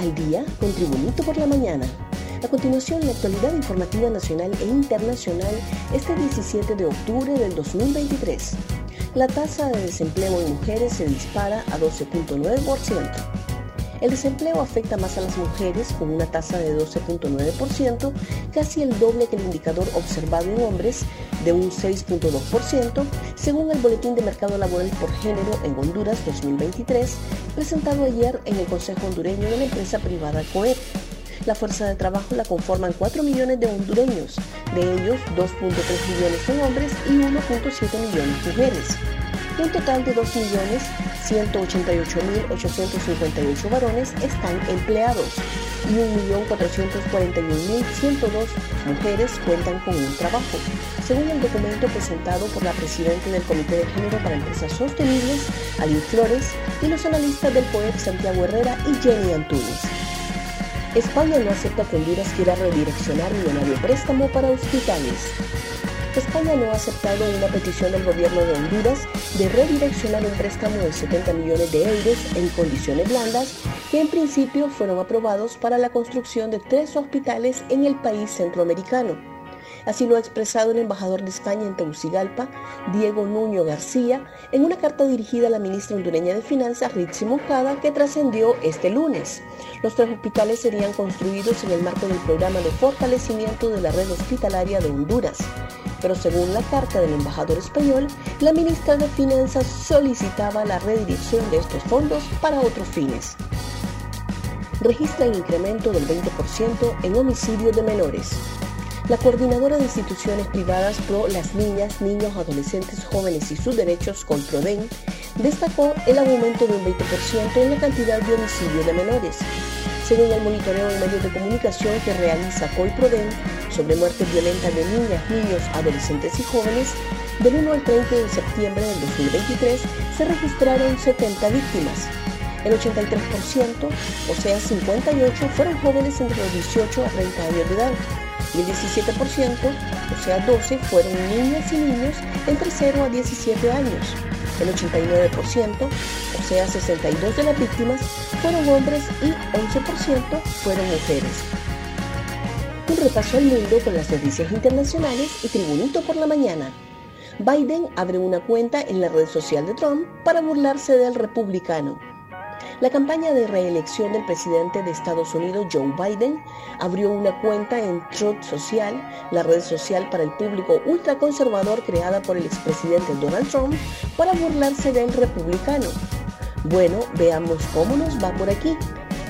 Al día con Tribunito por la mañana. A continuación, la actualidad informativa nacional e internacional este 17 de octubre del 2023. La tasa de desempleo en mujeres se dispara a 12.9%. El desempleo afecta más a las mujeres con una tasa de 12.9%, casi el doble que el indicador observado en hombres de un 6.2%, según el Boletín de Mercado Laboral por Género en Honduras 2023, presentado ayer en el Consejo Hondureño de la empresa privada COEP. La fuerza de trabajo la conforman 4 millones de hondureños, de ellos 2.3 millones son hombres y 1.7 millones mujeres. Un total de 2.188.858 varones están empleados y 1.441.102 mujeres cuentan con un trabajo, según el documento presentado por la presidenta del Comité de Género para Empresas Sostenibles, Alin Flores, y los analistas del POEP Santiago Herrera y Jenny Antunes. España no acepta que Honduras quiera redireccionar millonario préstamo para hospitales. España no ha aceptado una petición del gobierno de Honduras de redireccionar un préstamo de 70 millones de euros en condiciones blandas que en principio fueron aprobados para la construcción de tres hospitales en el país centroamericano. Así lo ha expresado el embajador de España en Tegucigalpa, Diego Nuño García, en una carta dirigida a la ministra hondureña de Finanzas, Ritzi Mojada, que trascendió este lunes. Los tres hospitales serían construidos en el marco del programa de fortalecimiento de la red hospitalaria de Honduras. Pero según la carta del embajador español, la ministra de Finanzas solicitaba la redirección de estos fondos para otros fines registra el incremento del 20% en homicidios de menores. La coordinadora de instituciones privadas pro las niñas, niños, adolescentes, jóvenes y sus derechos, Colproden, destacó el aumento de un 20% en la cantidad de homicidios de menores. Según el monitoreo en medios de comunicación que realiza Colproden sobre muertes violentas de niñas, niños, adolescentes y jóvenes, del 1 al 30 de septiembre del 2023 se registraron 70 víctimas. El 83%, o sea 58, fueron jóvenes entre los 18 a 30 años de edad y el 17%, o sea 12, fueron niñas y niños entre 0 a 17 años. El 89%, o sea 62 de las víctimas, fueron hombres y 11% fueron mujeres. Un repaso al mundo con las noticias internacionales y Tribunito por la mañana. Biden abre una cuenta en la red social de Trump para burlarse del republicano. La campaña de reelección del presidente de Estados Unidos, Joe Biden, abrió una cuenta en Truth Social, la red social para el público ultraconservador creada por el expresidente Donald Trump, para burlarse del republicano. Bueno, veamos cómo nos va por aquí.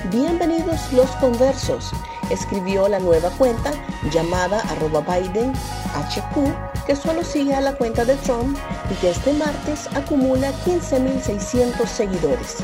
Bienvenidos los conversos, escribió la nueva cuenta llamada arroba Biden HQ, que solo sigue a la cuenta de Trump y que este martes acumula 15.600 seguidores.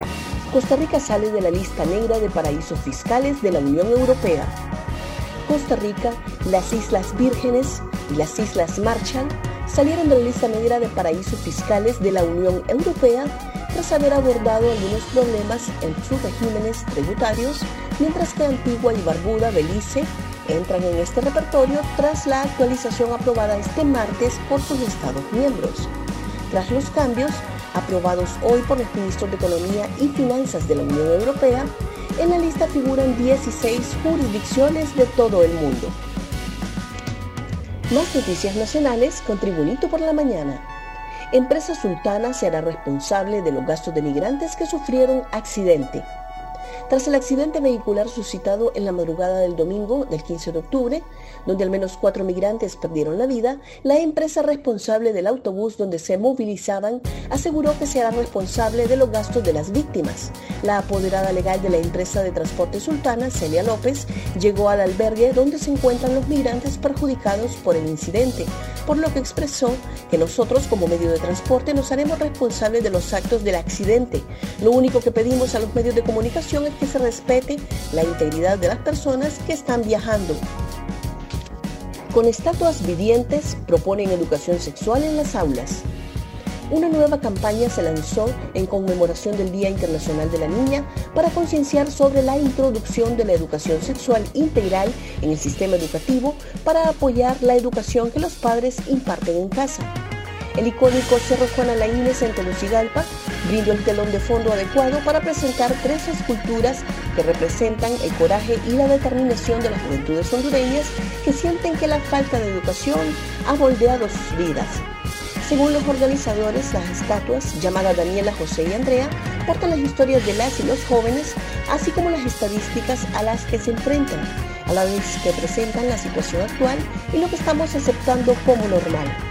Costa Rica sale de la lista negra de paraísos fiscales de la Unión Europea. Costa Rica, las Islas Vírgenes y las Islas Marshall salieron de la lista negra de paraísos fiscales de la Unión Europea tras haber abordado algunos problemas en sus regímenes tributarios, mientras que Antigua y Barbuda, Belice, entran en este repertorio tras la actualización aprobada este martes por sus Estados miembros. Tras los cambios, aprobados hoy por los ministros de Economía y Finanzas de la Unión Europea, en la lista figuran 16 jurisdicciones de todo el mundo. Más noticias nacionales con Tribunito por la Mañana. Empresa Sultana será responsable de los gastos de migrantes que sufrieron accidente. Tras el accidente vehicular suscitado en la madrugada del domingo del 15 de octubre, donde al menos cuatro migrantes perdieron la vida, la empresa responsable del autobús donde se movilizaban aseguró que será responsable de los gastos de las víctimas. La apoderada legal de la empresa de transporte sultana, Celia López, llegó al albergue donde se encuentran los migrantes perjudicados por el incidente, por lo que expresó que nosotros como medio de transporte nos haremos responsables de los actos del accidente. Lo único que pedimos a los medios de comunicación es que se respete la integridad de las personas que están viajando. Con estatuas vivientes proponen educación sexual en las aulas. Una nueva campaña se lanzó en conmemoración del Día Internacional de la Niña para concienciar sobre la introducción de la educación sexual integral en el sistema educativo para apoyar la educación que los padres imparten en casa. El icónico Cerro Juan Alaínez en Tegucigalpa brindó el telón de fondo adecuado para presentar tres esculturas que representan el coraje y la determinación de las juventudes hondureñas que sienten que la falta de educación ha moldeado sus vidas. Según los organizadores, las estatuas, llamadas Daniela, José y Andrea, portan las historias de las y los jóvenes, así como las estadísticas a las que se enfrentan, a la vez que presentan la situación actual y lo que estamos aceptando como normal.